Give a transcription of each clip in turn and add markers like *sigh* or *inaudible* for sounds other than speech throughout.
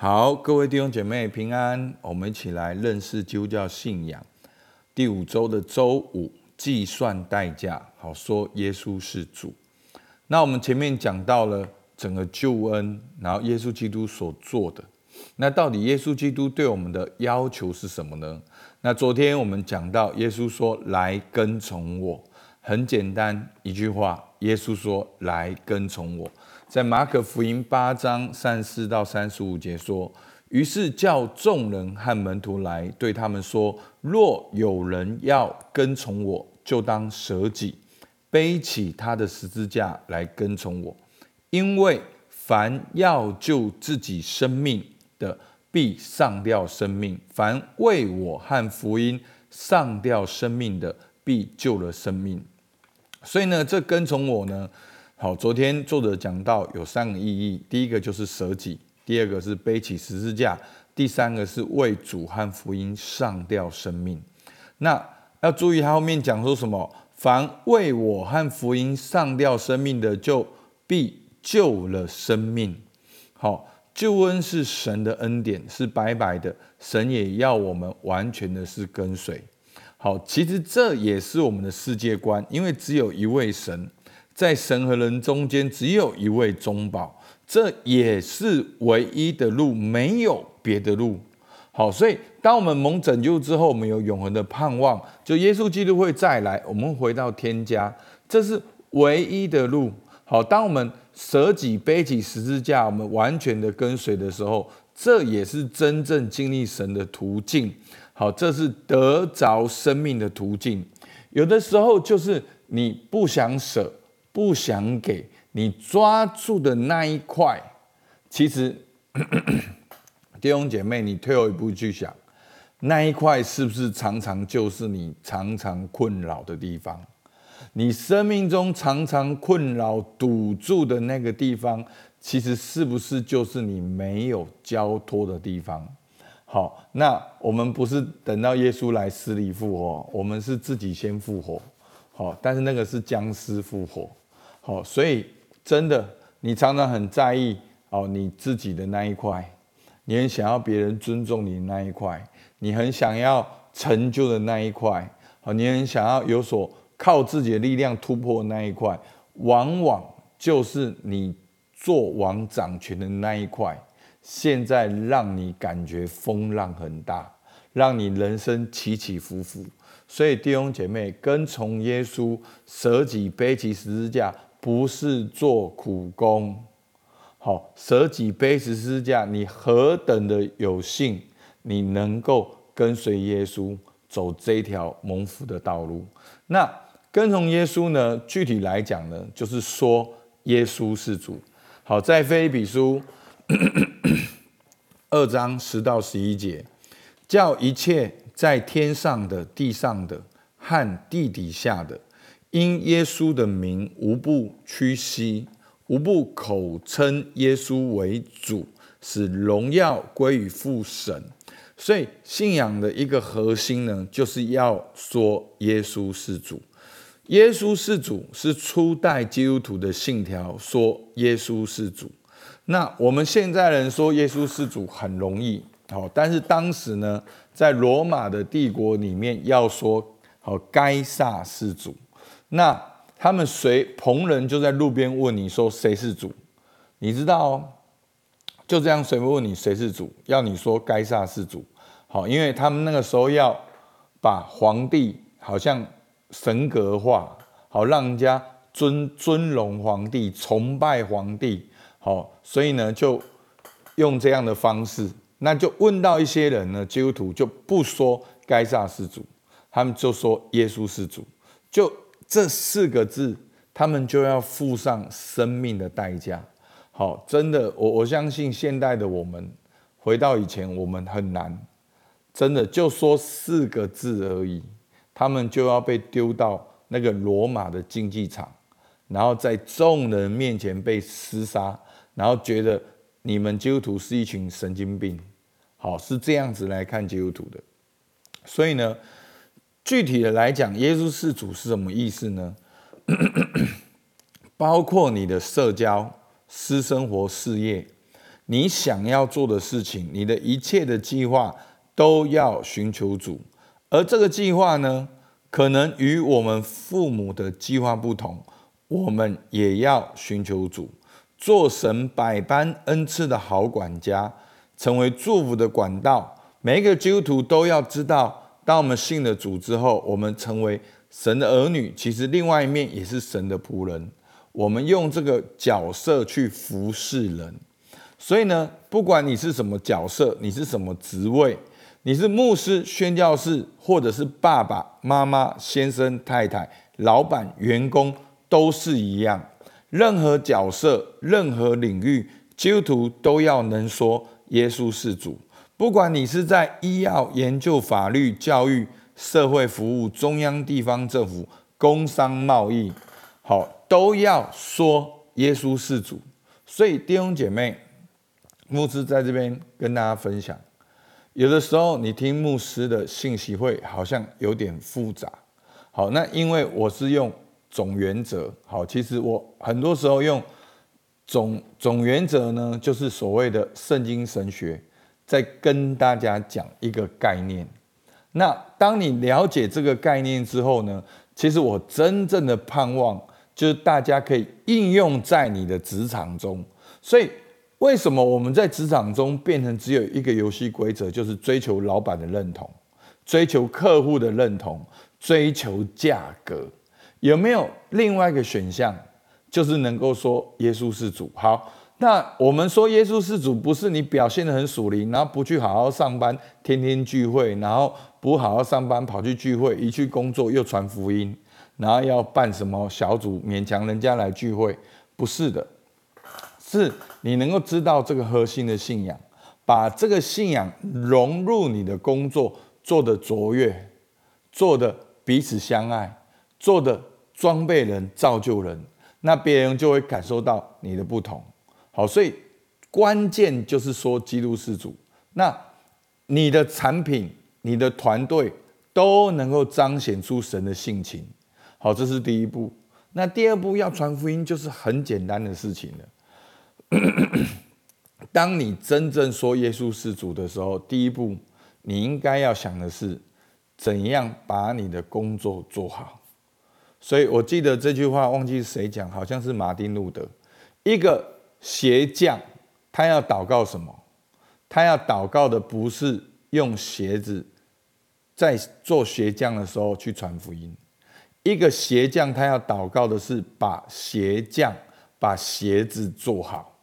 好，各位弟兄姐妹平安，我们一起来认识基督教信仰。第五周的周五，计算代价，好说耶稣是主。那我们前面讲到了整个救恩，然后耶稣基督所做的，那到底耶稣基督对我们的要求是什么呢？那昨天我们讲到，耶稣说：“来跟从我。”很简单一句话，耶稣说：“来跟从我。”在马可福音八章三十四到三十五节说：“于是叫众人和门徒来，对他们说：若有人要跟从我，就当舍己，背起他的十字架来跟从我。因为凡要救自己生命的，必丧掉生命；凡为我和福音丧掉生命的，必救了生命。所以呢，这跟从我呢。”好，昨天作者讲到有三个意义，第一个就是舍己，第二个是背起十字架，第三个是为主和福音上掉生命。那要注意他后面讲说什么？凡为我和福音上掉生命的，就必救了生命。好，救恩是神的恩典，是白白的，神也要我们完全的是跟随。好，其实这也是我们的世界观，因为只有一位神。在神和人中间，只有一位中保，这也是唯一的路，没有别的路。好，所以当我们蒙拯救之后，我们有永恒的盼望，就耶稣基督会再来，我们回到天家，这是唯一的路。好，当我们舍己背起十字架，我们完全的跟随的时候，这也是真正经历神的途径。好，这是得着生命的途径。有的时候就是你不想舍。不想给你抓住的那一块，其实 *clears throat* 弟兄姐妹，你退后一步去想，那一块是不是常常就是你常常困扰的地方？你生命中常常困扰堵住的那个地方，其实是不是就是你没有交托的地方？好，那我们不是等到耶稣来死里复活，我们是自己先复活。好，但是那个是僵尸复活。哦，所以真的，你常常很在意哦，你自己的那一块，你很想要别人尊重你的那一块，你很想要成就的那一块，哦，你很想要有所靠自己的力量突破那一块，往往就是你做王掌权的那一块，现在让你感觉风浪很大，让你人生起起伏伏。所以弟兄姐妹，跟从耶稣，舍己背起十字架。不是做苦工，好，舍己背十字架，你何等的有幸，你能够跟随耶稣走这条蒙福的道路。那跟从耶稣呢？具体来讲呢，就是说耶稣是主。好，在非比书 *coughs* 二章十到十一节，叫一切在天上的、地上的和地底下的。因耶稣的名，无不屈膝，无不口称耶稣为主，使荣耀归于父神。所以信仰的一个核心呢，就是要说耶稣是主。耶稣是主是初代基督徒的信条，说耶稣是主。那我们现在人说耶稣是主很容易，好，但是当时呢，在罗马的帝国里面，要说好该撒是主。那他们随旁人就在路边问你说，谁是主？你知道哦，就这样随便问你谁是主，要你说该撒是主。好，因为他们那个时候要把皇帝好像神格化，好让人家尊尊荣皇帝、崇拜皇帝。好，所以呢就用这样的方式，那就问到一些人呢，基督徒就不说该撒是主，他们就说耶稣是主，就。这四个字，他们就要付上生命的代价。好，真的，我我相信现代的我们，回到以前，我们很难，真的就说四个字而已，他们就要被丢到那个罗马的竞技场，然后在众人面前被厮杀，然后觉得你们基督徒是一群神经病。好，是这样子来看基督徒的，所以呢。具体的来讲，耶稣是主是什么意思呢？*clears throat* 包括你的社交、私生活、事业，你想要做的事情，你的一切的计划都要寻求主。而这个计划呢，可能与我们父母的计划不同，我们也要寻求主，做神百般恩赐的好管家，成为祝福的管道。每一个基督徒都要知道，当我们信了主之后，我们成为神的儿女，其实另外一面也是神的仆人。我们用这个角色去服侍人，所以呢，不管你是什么角色，你是什么职位。你是牧师、宣教士，或者是爸爸妈妈、先生、太太、老板、员工，都是一样。任何角色、任何领域，基督徒都要能说耶稣是主。不管你是在医药、研究、法律、教育、社会服务、中央、地方政府、工商、贸易，好，都要说耶稣是主。所以弟兄姐妹，牧师在这边跟大家分享。有的时候，你听牧师的信息会好像有点复杂。好，那因为我是用总原则。好，其实我很多时候用总总原则呢，就是所谓的圣经神学，在跟大家讲一个概念。那当你了解这个概念之后呢，其实我真正的盼望就是大家可以应用在你的职场中。所以。为什么我们在职场中变成只有一个游戏规则，就是追求老板的认同，追求客户的认同，追求价格？有没有另外一个选项，就是能够说耶稣是主？好，那我们说耶稣是主，不是你表现得很属灵，然后不去好好上班，天天聚会，然后不好好上班跑去聚会，一去工作又传福音，然后要办什么小组，勉强人家来聚会，不是的。是你能够知道这个核心的信仰，把这个信仰融入你的工作，做得卓越，做得彼此相爱，做得装备人、造就人，那别人就会感受到你的不同。好，所以关键就是说基督是主，那你的产品、你的团队都能够彰显出神的性情。好，这是第一步。那第二步要传福音，就是很简单的事情了。*clears throat* 当你真正说耶稣是主的时候，第一步你应该要想的是，怎样把你的工作做好。所以我记得这句话，忘记谁讲，好像是马丁路德。一个鞋匠，他要祷告什么？他要祷告的不是用鞋子在做鞋匠的时候去传福音。一个鞋匠，他要祷告的是把鞋匠把鞋子做好。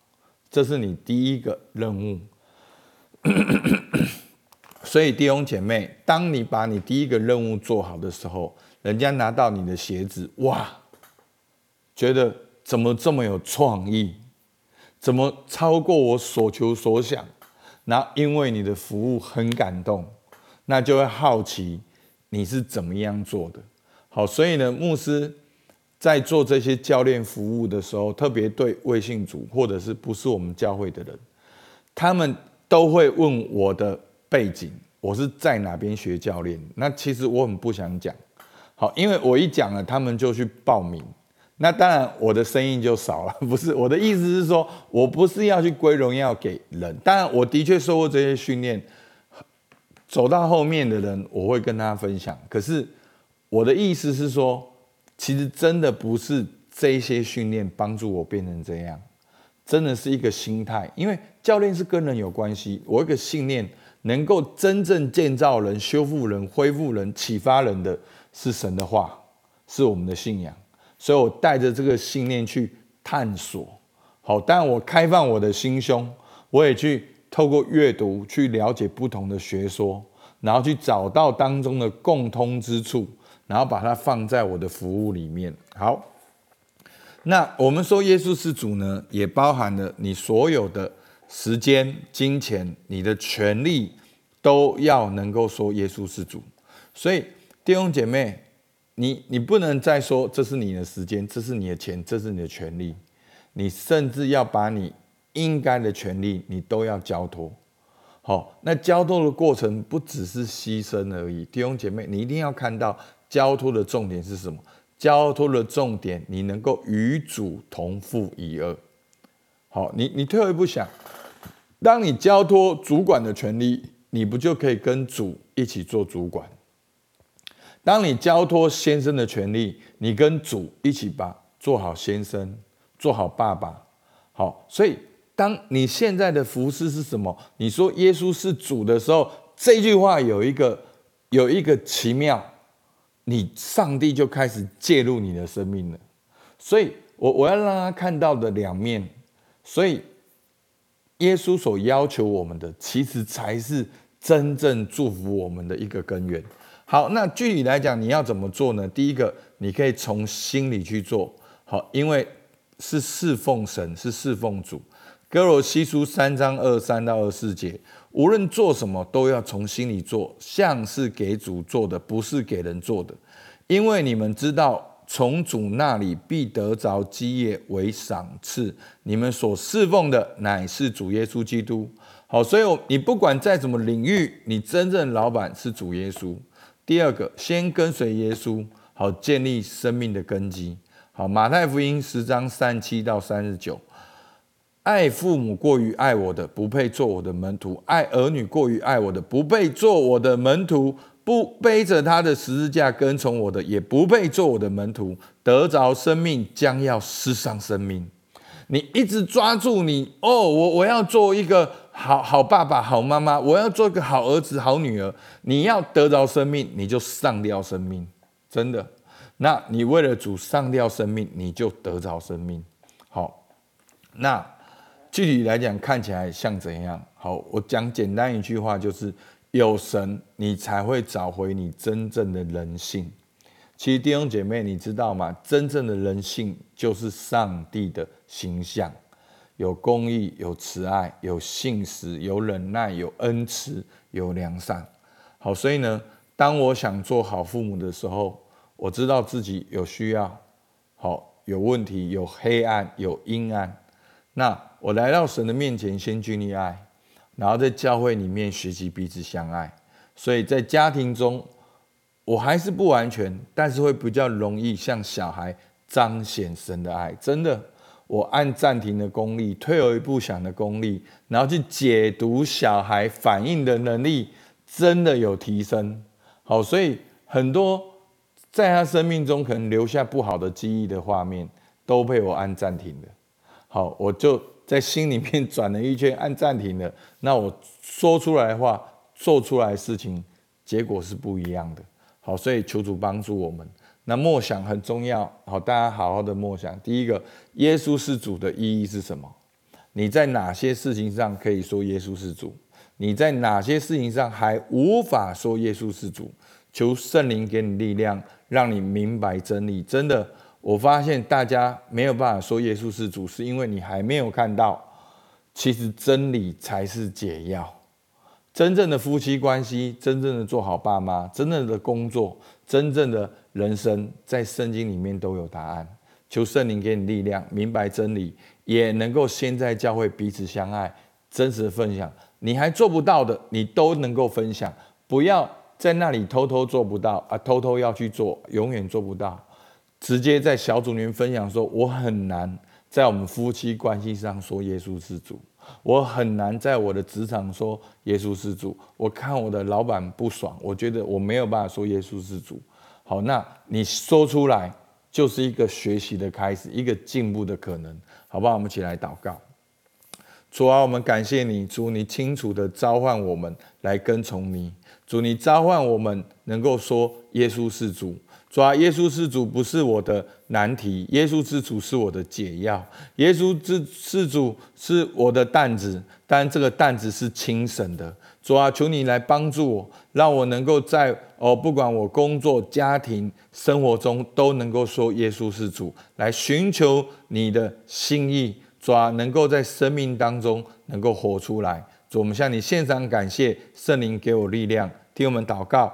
这是你第一个任务，*coughs* 所以弟兄姐妹，当你把你第一个任务做好的时候，人家拿到你的鞋子，哇，觉得怎么这么有创意，怎么超过我所求所想？那因为你的服务很感动，那就会好奇你是怎么样做的。好，所以呢，牧师。在做这些教练服务的时候，特别对微信主或者是不是我们教会的人，他们都会问我的背景，我是在哪边学教练？那其实我很不想讲，好，因为我一讲了，他们就去报名，那当然我的生意就少了。*laughs* 不是，我的意思是说，我不是要去归荣耀给人，当然我的确受过这些训练，走到后面的人我会跟大家分享。可是我的意思是说。其实真的不是这些训练帮助我变成这样，真的是一个心态。因为教练是跟人有关系，我一个信念能够真正建造人、修复人、恢复人、启发人的是神的话，是我们的信仰。所以我带着这个信念去探索。好，但我开放我的心胸，我也去透过阅读去了解不同的学说，然后去找到当中的共通之处。然后把它放在我的服务里面。好，那我们说耶稣是主呢，也包含了你所有的时间、金钱、你的权利，都要能够说耶稣是主。所以弟兄姐妹，你你不能再说这是你的时间，这是你的钱，这是你的权利。你甚至要把你应该的权利，你都要交托。好，那交托的过程不只是牺牲而已。弟兄姐妹，你一定要看到。交托的重点是什么？交托的重点，你能够与主同负一轭。好，你你退一步想，当你交托主管的权利，你不就可以跟主一起做主管？当你交托先生的权利，你跟主一起把做好先生，做好爸爸。好，所以当你现在的服事是什么？你说耶稣是主的时候，这句话有一个有一个奇妙，你上帝就开始介入你的生命了。所以我我要让他看到的两面，所以耶稣所要求我们的，其实才是真正祝福我们的一个根源。好，那具体来讲，你要怎么做呢？第一个，你可以从心里去做好，因为是侍奉神，是侍奉主。哥罗西书三章二三到二四节，无论做什么，都要从心里做，像是给主做的，不是给人做的，因为你们知道。从主那里必得着基业为赏赐。你们所侍奉的乃是主耶稣基督。好，所以你不管在什么领域，你真正老板是主耶稣。第二个，先跟随耶稣，好建立生命的根基。好，马太福音十章三七到三十九，爱父母过于爱我的，不配做我的门徒；爱儿女过于爱我的，不配做我的门徒。不背着他的十字架跟从我的，也不配做我的门徒。得着生命，将要失丧生命。你一直抓住你哦，我我要做一个好好爸爸、好妈妈，我要做一个好儿子、好女儿。你要得着生命，你就上吊生命，真的。那你为了主上吊生命，你就得着生命。好，那具体来讲，看起来像怎样？好，我讲简单一句话，就是。有神，你才会找回你真正的人性。其实弟兄姐妹，你知道吗？真正的人性就是上帝的形象，有公义，有慈爱，有信实，有忍耐，有恩慈，有良善。好，所以呢，当我想做好父母的时候，我知道自己有需要，好，有问题，有黑暗，有阴暗。那我来到神的面前，先经历爱。然后在教会里面学习彼此相爱，所以在家庭中，我还是不完全，但是会比较容易向小孩彰显神的爱。真的，我按暂停的功力，退而一步想的功力，然后去解读小孩反应的能力，真的有提升。好，所以很多在他生命中可能留下不好的记忆的画面，都被我按暂停的。好，我就。在心里面转了一圈，按暂停了。那我说出来的话，做出来的事情，结果是不一样的。好，所以求主帮助我们。那默想很重要，好，大家好好的默想。第一个，耶稣是主的意义是什么？你在哪些事情上可以说耶稣是主？你在哪些事情上还无法说耶稣是主？求圣灵给你力量，让你明白真理。真的。我发现大家没有办法说耶稣是主，是因为你还没有看到，其实真理才是解药。真正的夫妻关系，真正的做好爸妈，真正的工作，真正的人生，在圣经里面都有答案。求圣灵给你力量，明白真理，也能够先在教会彼此相爱，真实的分享。你还做不到的，你都能够分享。不要在那里偷偷做不到啊，偷偷要去做，永远做不到。直接在小组里面分享说，我很难在我们夫妻关系上说耶稣是主，我很难在我的职场说耶稣是主。我看我的老板不爽，我觉得我没有办法说耶稣是主。好，那你说出来就是一个学习的开始，一个进步的可能，好不好？我们一起来祷告。主啊，我们感谢你，主，你清楚地召唤我们来跟从你。主，你召唤我们能够说耶稣是主。主啊，耶稣是主不是我的难题，耶稣之主是我的解药，耶稣之是主是我的担子，但这个担子是轻省的。主啊，求你来帮助我，让我能够在哦，不管我工作、家庭、生活中，都能够说耶稣是主，来寻求你的心意。主啊，能够在生命当中能够活出来。主，我们向你献上感谢，圣灵给我力量，听我们祷告。